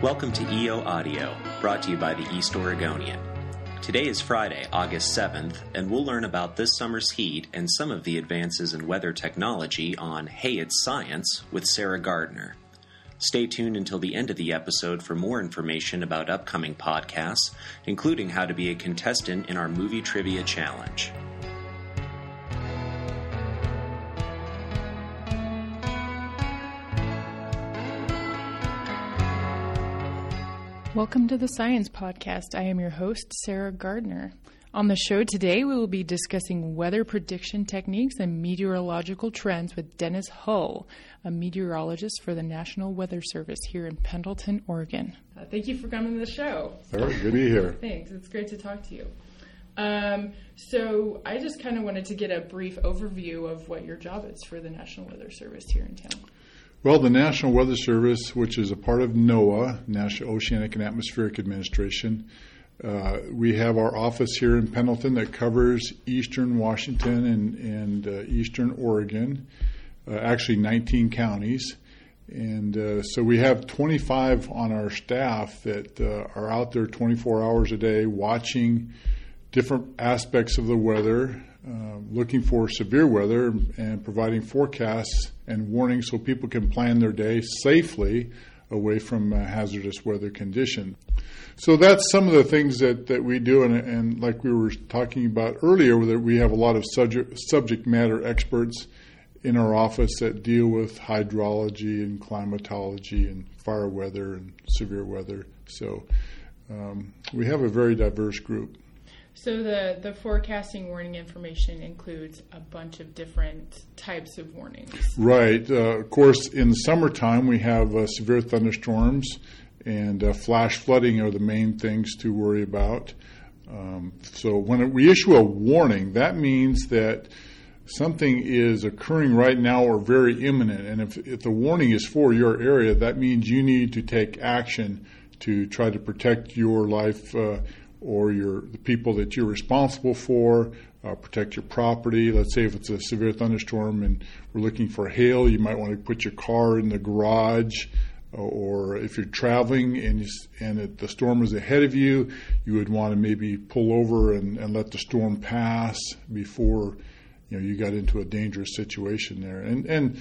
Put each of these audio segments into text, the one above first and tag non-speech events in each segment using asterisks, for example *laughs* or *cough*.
Welcome to EO Audio, brought to you by the East Oregonian. Today is Friday, August 7th, and we'll learn about this summer's heat and some of the advances in weather technology on Hey It's Science with Sarah Gardner. Stay tuned until the end of the episode for more information about upcoming podcasts, including how to be a contestant in our movie trivia challenge. Welcome to the Science Podcast. I am your host, Sarah Gardner. On the show today, we will be discussing weather prediction techniques and meteorological trends with Dennis Hull, a meteorologist for the National Weather Service here in Pendleton, Oregon. Uh, thank you for coming to the show. Sarah, good to be here. Thanks. It's great to talk to you. Um, so, I just kind of wanted to get a brief overview of what your job is for the National Weather Service here in town. Well, the National Weather Service, which is a part of NOAA, National Oceanic and Atmospheric Administration, uh, we have our office here in Pendleton that covers eastern Washington and, and uh, eastern Oregon, uh, actually 19 counties. And uh, so we have 25 on our staff that uh, are out there 24 hours a day watching different aspects of the weather, uh, looking for severe weather and providing forecasts and warnings so people can plan their day safely away from uh, hazardous weather conditions. So that's some of the things that, that we do, and, and like we were talking about earlier, that we have a lot of subject, subject matter experts in our office that deal with hydrology and climatology and fire weather and severe weather. So um, we have a very diverse group. So the, the forecasting warning information includes a bunch of different types of warnings. Right. Uh, of course, in the summertime, we have uh, severe thunderstorms and uh, flash flooding are the main things to worry about. Um, so when we issue a warning, that means that something is occurring right now or very imminent. And if, if the warning is for your area, that means you need to take action to try to protect your life uh, or your the people that you're responsible for, uh, protect your property. Let's say if it's a severe thunderstorm and we're looking for hail, you might want to put your car in the garage. Or if you're traveling and you, and it, the storm is ahead of you, you would want to maybe pull over and, and let the storm pass before you know you got into a dangerous situation there. And and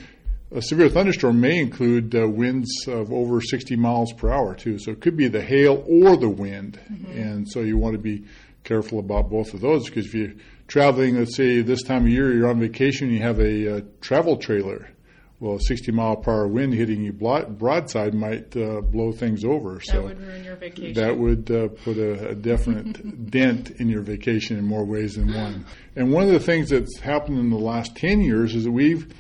a severe thunderstorm may include uh, winds of over 60 miles per hour too. So it could be the hail or the wind, mm-hmm. and so you want to be careful about both of those because if you're traveling, let's say this time of year you're on vacation, you have a, uh, travel trailer. Well, a 60 mile per hour wind hitting you broadside might uh, blow things over. So that would ruin your vacation. That would uh, put a, a definite *laughs* dent in your vacation in more ways than one. And one of the things that's happened in the last 10 years is that we've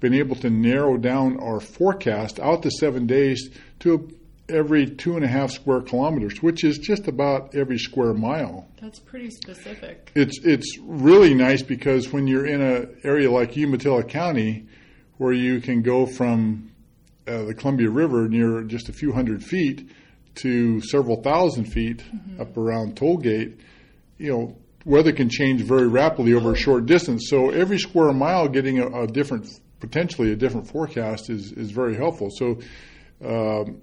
been able to narrow down our forecast out to seven days to every two and a half square kilometers, which is just about every square mile. That's pretty specific. It's it's really nice because when you're in an area like Umatilla County, where you can go from uh, the Columbia River near just a few hundred feet to several thousand feet mm-hmm. up around Tollgate, you know, weather can change very rapidly over a short distance. So every square mile getting a, a different potentially a different forecast is, is very helpful. So, um,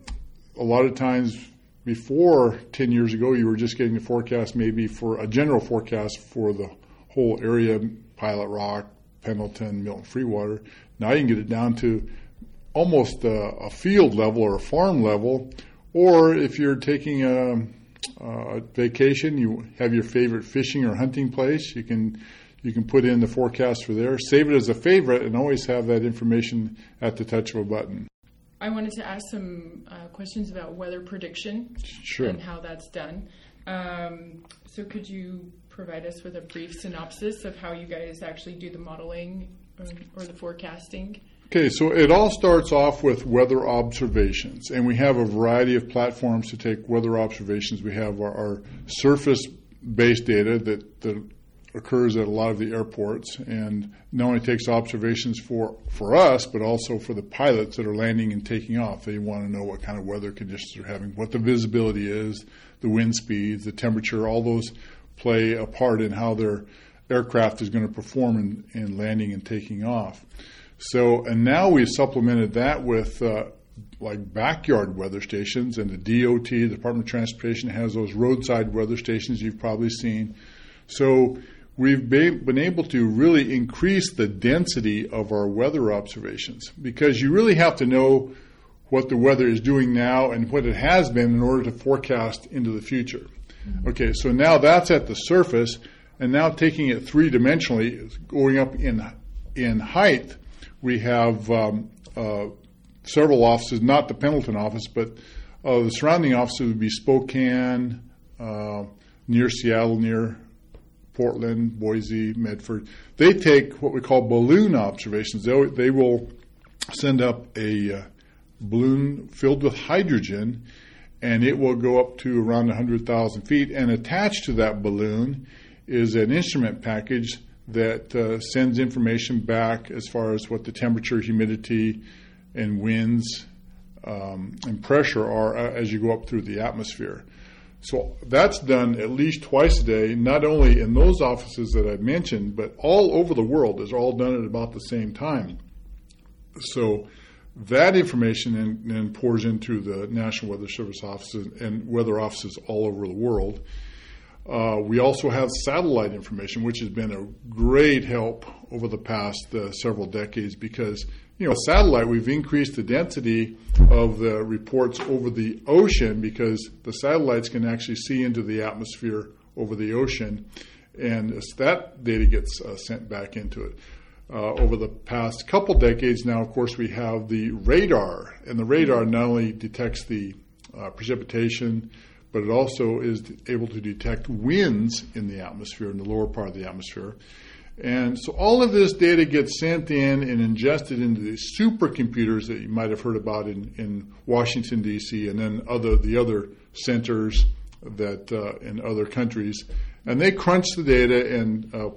a lot of times before 10 years ago, you were just getting a forecast maybe for a general forecast for the whole area, Pilot Rock, Pendleton, Milton Freewater. Now you can get it down to almost a, a field level or a farm level. Or if you're taking a, a vacation, you have your favorite fishing or hunting place, you can you can put in the forecast for there, save it as a favorite, and always have that information at the touch of a button. I wanted to ask some uh, questions about weather prediction sure. and how that's done. Um, so, could you provide us with a brief synopsis of how you guys actually do the modeling or, or the forecasting? Okay, so it all starts off with weather observations, and we have a variety of platforms to take weather observations. We have our, our surface based data that, that occurs at a lot of the airports and not only takes observations for, for us, but also for the pilots that are landing and taking off. They want to know what kind of weather conditions they're having, what the visibility is, the wind speeds, the temperature, all those play a part in how their aircraft is going to perform in, in landing and taking off. So, and now we've supplemented that with uh, like backyard weather stations, and the DOT, the Department of Transportation, has those roadside weather stations you've probably seen. So we've been able to really increase the density of our weather observations because you really have to know what the weather is doing now and what it has been in order to forecast into the future. Okay, so now that's at the surface, and now taking it three dimensionally, going up in in height, we have um, uh, several offices, not the Pendleton office, but uh, the surrounding offices would be Spokane, uh, near Seattle, near Portland, Boise, Medford. They take what we call balloon observations. They, they will send up a uh, balloon filled with hydrogen, and it will go up to around 100,000 feet. And attached to that balloon is an instrument package that uh, sends information back as far as what the temperature, humidity, and winds um, and pressure are uh, as you go up through the atmosphere. So that's done at least twice a day, not only in those offices that I've mentioned, but all over the world. Is all done at about the same time. So that information then, then, pours into the National Weather Service offices and weather offices all over the world. Uh, we also have satellite information, which has been a great help over the past uh, several decades because, you know, satellite, we've increased the density of the reports over the ocean because the satellites can actually see into the atmosphere over the ocean, and that data gets uh, sent back into it. Uh, over the past couple decades now, of course, we have the radar, and the radar not only detects the uh, precipitation, but it also is able to detect winds in the atmosphere, in the lower part of the atmosphere. And so all of this data gets sent in and ingested into these supercomputers that you might have heard about in, in Washington, D.C., and then other the other centers that uh, in other countries. And they crunch the data, and uh,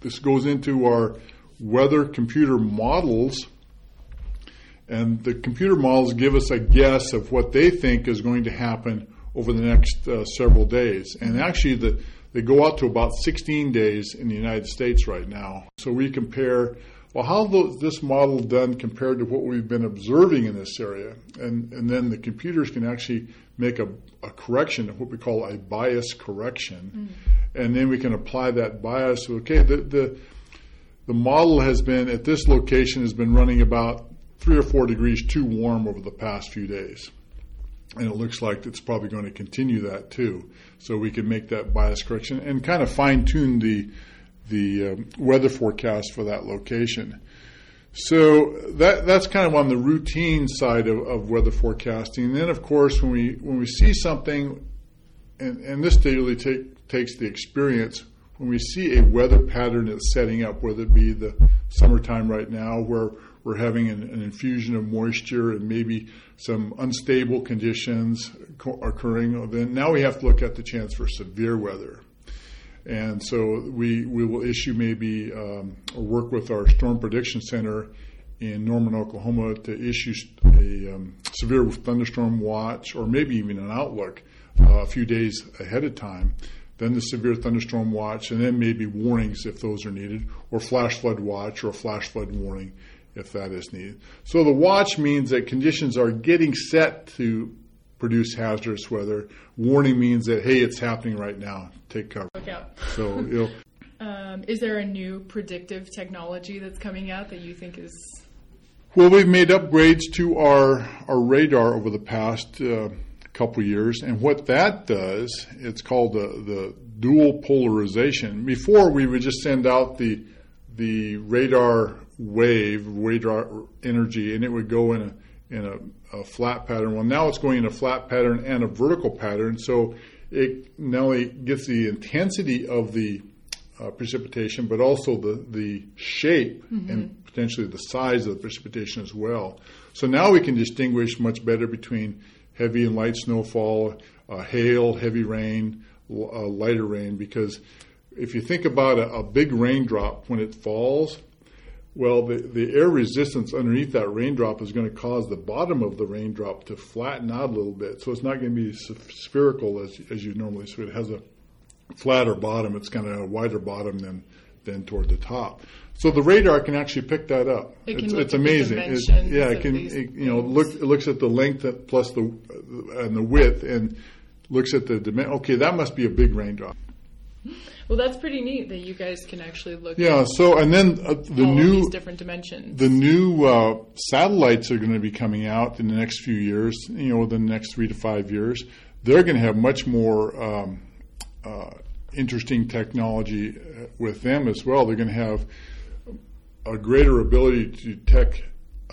this goes into our weather computer models. And the computer models give us a guess of what they think is going to happen over the next uh, several days. And actually, the, they go out to about 16 days in the United States right now. So we compare, well, how is this model done compared to what we've been observing in this area? And, and then the computers can actually make a, a correction, what we call a bias correction. Mm. And then we can apply that bias. Okay, the, the, the model has been, at this location, has been running about three or four degrees too warm over the past few days and it looks like it's probably going to continue that too. So we can make that bias correction and kind of fine tune the the um, weather forecast for that location. So that that's kind of on the routine side of, of weather forecasting. And then, of course, when we when we see something, and, and this really take, takes the experience. When we see a weather pattern that's setting up, whether it be the summertime right now, where we're having an, an infusion of moisture and maybe some unstable conditions occurring, then now we have to look at the chance for severe weather. And so we, we will issue maybe um, or work with our Storm Prediction Center in Norman, Oklahoma to issue a um, severe thunderstorm watch or maybe even an outlook uh, a few days ahead of time. Then the severe thunderstorm watch, and then maybe warnings if those are needed, or flash flood watch or a flash flood warning if that is needed. So the watch means that conditions are getting set to produce hazardous weather. Warning means that hey, it's happening right now. Take cover. Look out. So *laughs* you know. Um, is there a new predictive technology that's coming out that you think is? Well, we've made upgrades to our our radar over the past uh, couple years, and what that does, it's called the the dual polarization. Before, we would just send out the the radar wave, radar energy, and it would go in a in a, a, flat pattern. Well, now it's going in a flat pattern and a vertical pattern, so it not only gets the intensity of the uh, precipitation, but also the the shape mm-hmm. and potentially the size of the precipitation as well. So now we can distinguish much better between heavy and light snowfall, uh, hail, heavy rain, uh, lighter rain, because if you think about a, a big raindrop when it falls, well, the, the air resistance underneath that raindrop is going to cause the bottom of the raindrop to flatten out a little bit. So it's not going to be spherical as, as you normally. So it has a flatter bottom. It's kind of a wider bottom than than toward the top. So the radar can actually pick that up. It can it's, it's amazing. It- yeah, it can. It, you know, look. It looks at the length plus the and the width, and looks at the dimension. Okay, that must be a big raindrop. *laughs* Well, that's pretty neat that you guys can actually look Yeah. at So and then uh, the all new these different dimensions. the new uh, satellites are going to be coming out in the next few years. You know, within the next three to five years, they're going to have much more um, uh, interesting technology uh, with them as well. They're going to have a greater ability to detect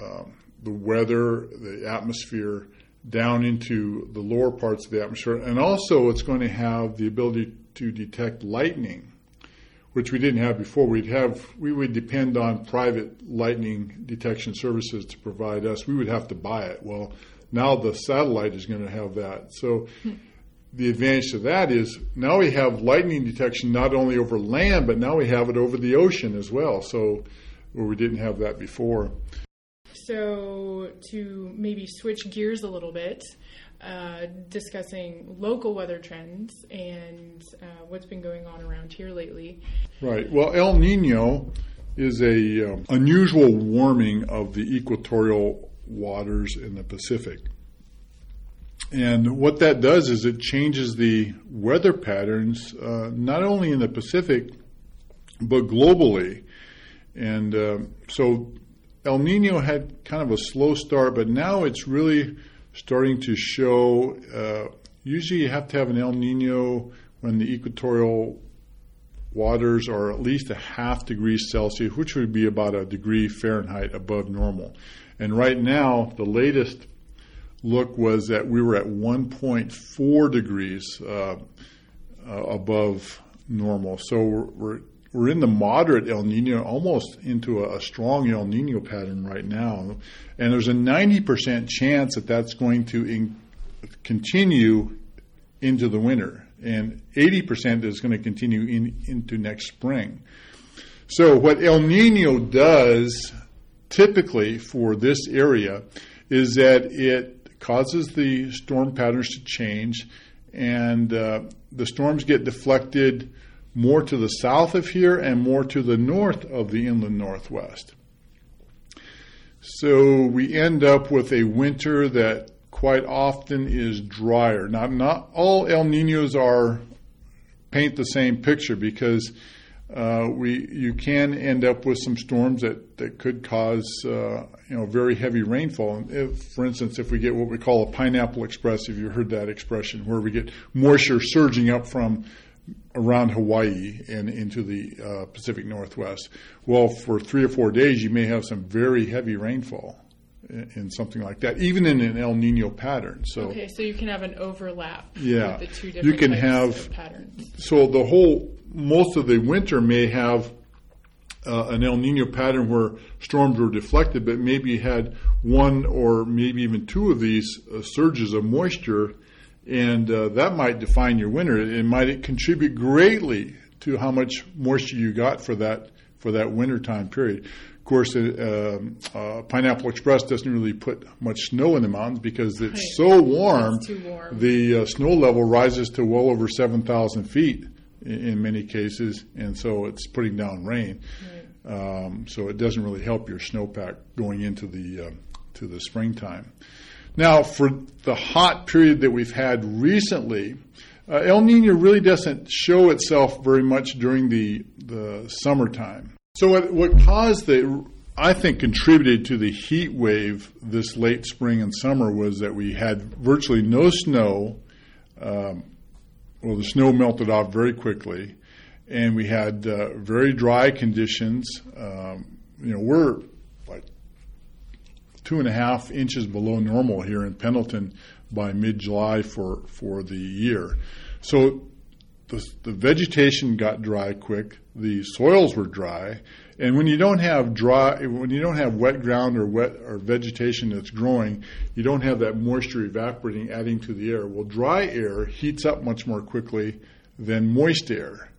um, the weather, the atmosphere down into the lower parts of the atmosphere, and also it's going to have the ability to detect lightning which we didn't have before. We'd have we would depend on private lightning detection services to provide us. We would have to buy it. Well, now the satellite is going to have that. So the advantage to that is now we have lightning detection not only over land, but now we have it over the ocean as well. So where we didn't have that before. So, to maybe switch gears a little bit, uh, discussing local weather trends and uh, what's been going on around here lately. Right. Well, El Nino is a um, unusual warming of the equatorial waters in the Pacific. And what that does is it changes the weather patterns, uh, not only in the Pacific, but globally. And um, so El Nino had kind of a slow start, but now it's really starting to show. Uh, usually, you have to have an El Nino when the equatorial waters are at least a half degree Celsius, which would be about a degree Fahrenheit above normal. And right now, the latest look was that we were at 1.4 degrees uh, uh, above normal. So we're, we're we're in the moderate El Nino, almost into a, a, strong El Nino pattern right now, and there's a 90% chance that that's going to in, continue into the winter, and 80% is going to continue in, into next spring. So what El Nino does typically for this area is that it causes the storm patterns to change, and uh, the storms get deflected more to the south of here and more to the north of the inland northwest. So we end up with a winter that quite often is drier. Now, not all El Ninos are paint the same picture because uh, we you can end up with some storms that, that could cause uh, you know very heavy rainfall. If, for instance, if we get what we call a pineapple express, if you heard that expression, where we get moisture surging up from around Hawaii and into the uh, Pacific Northwest. Well, for three or four days, you may have some very heavy rainfall in, in something like that, even in an El Nino pattern. So, okay, so you can have an overlap. Yeah. with the two different You can types have- patterns. so the whole most of the winter may have uh, an El Nino pattern where storms were deflected, but maybe you had one or maybe even two of these uh, surges of moisture, and uh, that might define your winter. It might contribute greatly to how much moisture you got for that for that winter time period. Of course, uh, um, uh, Pineapple Express doesn't really put much snow in the mountains because it's Right. so warm. It's too warm. The uh, snow level rises to well over 7,000 feet in, in many cases, and so it's putting down rain. Um, so it doesn't really help your snowpack going into the uh, to the springtime. Now, for the hot period that we've had recently, uh, El Nino really doesn't show itself very much during the the summertime. So what, what caused the I think contributed to the heat wave this late spring and summer was that we had virtually no snow. Um, well, the snow melted off very quickly, and we had uh, very dry conditions. Um, you know, we're two and a half inches below normal here in Pendleton by mid-July for for the year. So the, the vegetation got dry quick. The soils were dry, and when you don't have dry, when you don't have wet ground or wet or vegetation that's growing, you don't have that moisture evaporating, adding to the air. Well, dry air heats up much more quickly than moist air.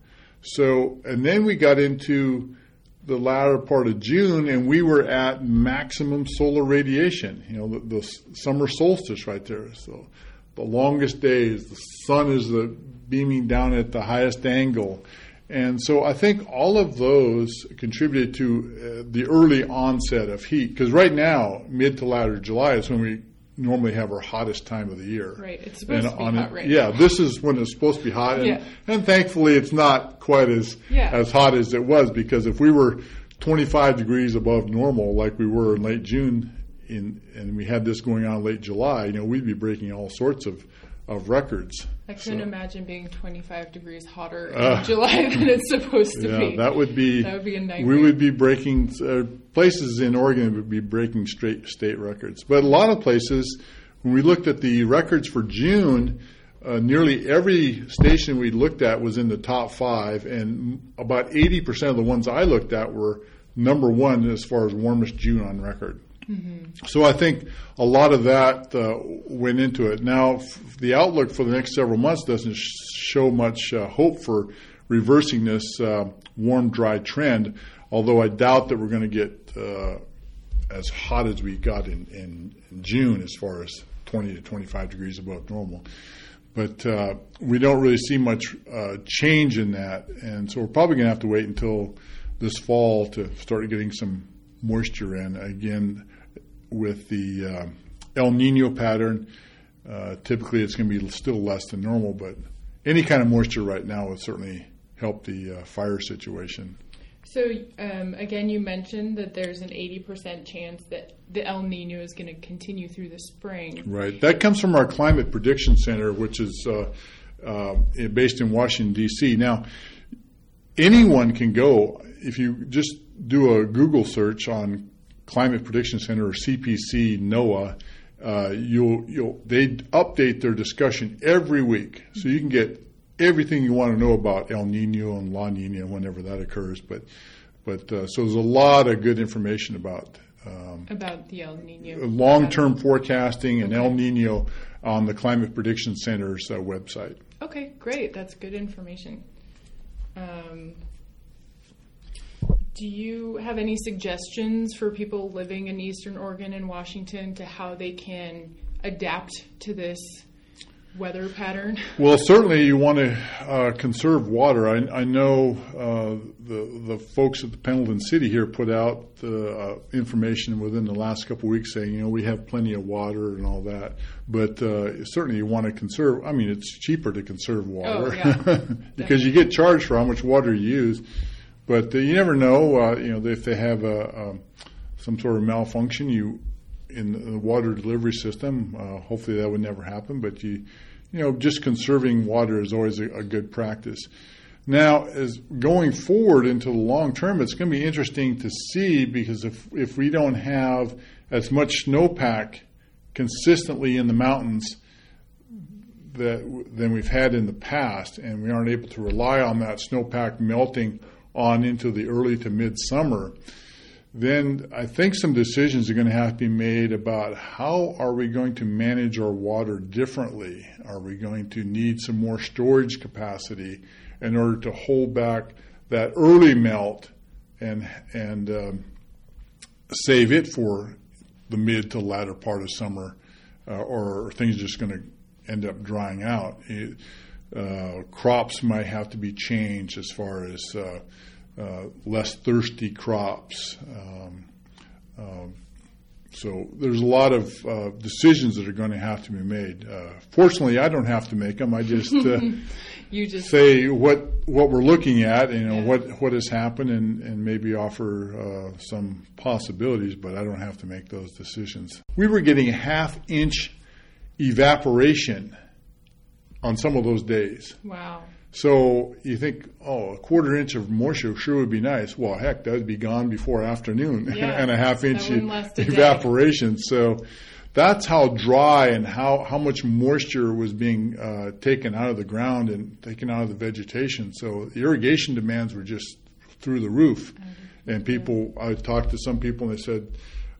So, and then we got into the latter part of June, and we were at maximum solar radiation. You know, the, the summer solstice right there. So, the longest days, the sun is the beaming down at the highest angle, And so I think all of those contributed to uh, the early onset of heat. Because right now, mid to latter July is when we normally have our hottest time of the year. Right. It's supposed and to be on hot right Yeah, this is when it's supposed to be hot. And, yeah. and thankfully, it's not quite as yeah. as hot as it was. Because if we were 25 degrees above normal, like we were in late June, in, and we had this going on late July, you know, we'd be breaking all sorts of of records. I couldn't so. imagine being 25 degrees hotter uh, in July than it's *laughs* supposed to yeah, be. that would be that would be a nightmare. We would be breaking uh, places in Oregon would be breaking straight state records, but a lot of places. When we looked at the records for June, uh, nearly every station we looked at was in the top five, and about 80% of the ones I looked at were number one as far as warmest June on record. So I think a lot of that uh, went into it. Now, f- the outlook for the next several months doesn't sh- show much uh, hope for reversing this uh, warm, dry trend, although I doubt that we're going to get uh, as hot as we got in, in, in, June as far as 20 to 25 degrees above normal. But uh, we don't really see much uh, change in that, and so we're probably going to have to wait until this fall to start getting some moisture in. Again, with the uh, El Nino pattern, uh, typically it's going to be still less than normal, but any kind of moisture right now would certainly help the uh, fire situation. So, um, again, you mentioned that there's an 80% chance that the El Nino is going to continue through the spring. Right. That comes from our Climate Prediction Center, which is uh, uh, based in Washington, D.C. Now, anyone can go, if you just do a Google search on Climate Prediction Center or CPC NOAA, uh, you'll you'll they update their discussion every week, so you can get everything you want to know about El Nino and La Nina whenever that occurs. But but uh, so there's a lot of good information about um, about the El Nino long-term forecasting and okay. El Nino on the Climate Prediction Center's uh, website. Okay, great. That's good information. Um, do you have any suggestions for people living in Eastern Oregon and Washington to how they can adapt to this weather pattern? Well, certainly you want to uh, conserve water. I, I know uh, the the folks at the Pendleton City here put out the uh, information within the last couple of weeks saying you know we have plenty of water and all that, but uh, certainly you want to conserve. I mean, it's cheaper to conserve water oh, yeah. *laughs* because you get charged for how much water you use. But uh, you never know. Uh, you know if they have a, a, some sort of malfunction, you in the water delivery system. Uh, hopefully that would never happen. But you, you know, just conserving water is always a, a good practice. Now, as going forward into the long term, it's going to be interesting to see because if if we don't have as much snowpack consistently in the mountains that than we've had in the past, and we aren't able to rely on that snowpack melting on into the early to midsummer, then I think some decisions are going to have to be made about how are we going to manage our water differently? Are we going to need some more storage capacity in order to hold back that early melt and and um, save it for the mid to latter part of summer, uh, or are things just going to end up drying out? It, uh, crops might have to be changed as far as uh, uh, less thirsty crops. Um, um, so there's a lot of uh, decisions that are going to have to be made. Uh, fortunately, I don't have to make them. I just, uh, *laughs* you just say what what we're looking at, you know, yeah. what what has happened, and, and maybe offer uh, some possibilities. But I don't have to make those decisions. We were getting a half inch evaporation on some of those days. Wow. So you think, oh, a quarter inch of moisture sure would be nice. Well, heck, that would be gone before afternoon, *laughs* yeah, and a half inch evaporation. So that's how dry and how, how much moisture was being uh, taken out of the ground and taken out of the vegetation. So the irrigation demands were just through the roof. And people, I talked to some people and they said,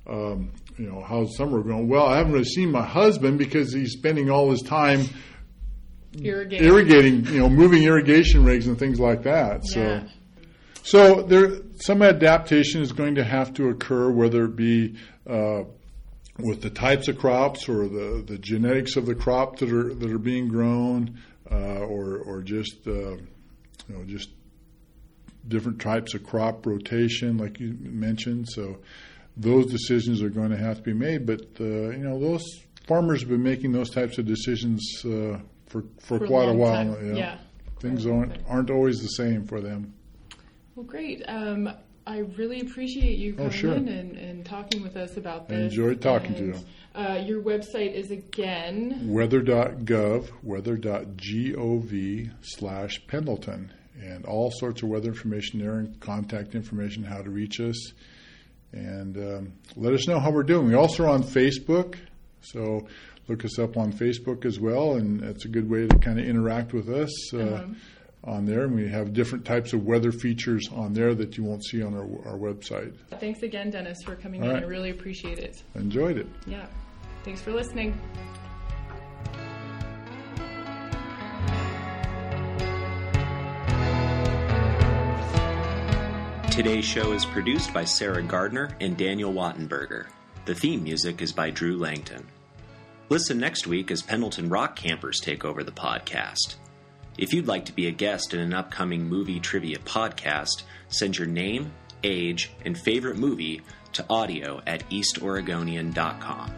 um, you know, how's summer going? Well, I haven't really seen my husband because he's spending all his time irrigating. irrigating, you know, moving irrigation rigs and things like that. So, yeah. so there some adaptation is going to have to occur, whether it be uh, with the types of crops or the, the genetics of the crop that are that are being grown, uh, or or just uh, you know just different types of crop rotation, like you mentioned. So those decisions are going to have to be made. But uh, you know, those farmers have been making those types of decisions uh, for for, For quite a long while. time. you. Yeah. Things a aren't aren't always the same for them. Well, great. Um, I really appreciate you Oh, sure. in and, and talking with us about that. I enjoyed talking to you. Uh, your website is again. weather.gov, weather.gov slash Pendleton, and all sorts of weather information there and contact information, how to reach us, and um, let us know how we're doing. We also are on Facebook, so look us up on Facebook as well, and that's a good way to kind of interact with us. Uh, Uh-huh. On there, and we have different types of weather features on there that you won't see on our, our website. Thanks again, Dennis, for coming All in. right. I really appreciate it. Enjoyed it. Yeah. Thanks for listening. Today's show is produced by Sarah Gardner and Daniel Wattenburger. The theme music is by Drew Langton. Listen next week as Pendleton Rock Campers take over the podcast. If you'd like to be a guest in an upcoming movie trivia podcast, send your name, age, and favorite movie to audio at eastoregonian.com.